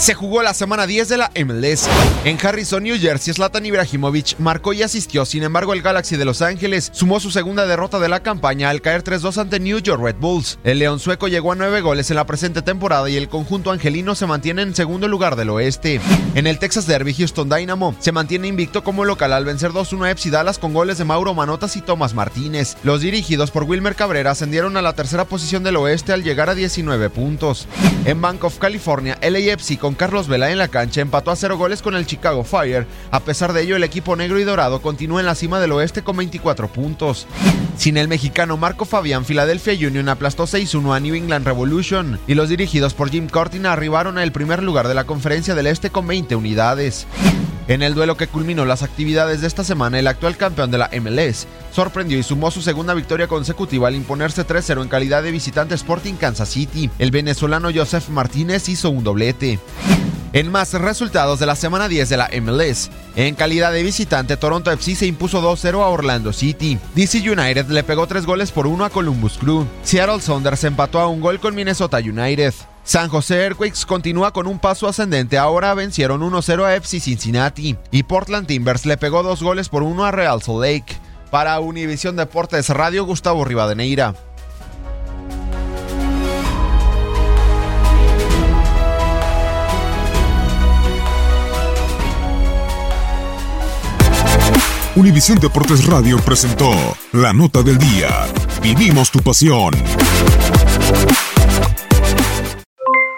Se jugó la semana 10 de la MLS. En Harrison, New Jersey, Zlatan Ibrahimovic marcó y asistió. Sin embargo, el Galaxy de Los Ángeles sumó su segunda derrota de la campaña al caer 3-2 ante New York Red Bulls. El León sueco llegó a nueve goles en la presente temporada y el conjunto angelino se mantiene en segundo lugar del oeste. En el Texas Derby, Houston Dynamo se mantiene invicto como local al vencer 2-1 a FC Dallas con goles de Mauro Manotas y Tomás Martínez. Los dirigidos por Wilmer Cabrera ascendieron a la tercera posición del oeste al llegar a 19 puntos. En Bank of California, LAFC con Carlos Vela en la cancha empató a cero goles con el Chicago Fire. A pesar de ello, el equipo negro y dorado continúa en la cima del oeste con 24 puntos. Sin el mexicano Marco Fabián, Philadelphia Union aplastó 6-1 a New England Revolution y los dirigidos por Jim Cortina arribaron al primer lugar de la conferencia del este con 20 unidades. En el duelo que culminó las actividades de esta semana, el actual campeón de la MLS sorprendió y sumó su segunda victoria consecutiva al imponerse 3-0 en calidad de visitante Sporting Kansas City. El venezolano Joseph Martínez hizo un doblete. En más resultados de la semana 10 de la MLS, en calidad de visitante, Toronto FC se impuso 2-0 a Orlando City. DC United le pegó 3 goles por 1 a Columbus Crew. Seattle Saunders empató a un gol con Minnesota United. San José Earthquakes continúa con un paso ascendente, ahora vencieron 1-0 a FC Cincinnati. Y Portland Timbers le pegó 2 goles por 1 a Real Salt Lake. Para Univisión Deportes Radio, Gustavo Rivadeneira. Univisión Deportes Radio presentó La Nota del Día. Vivimos tu pasión.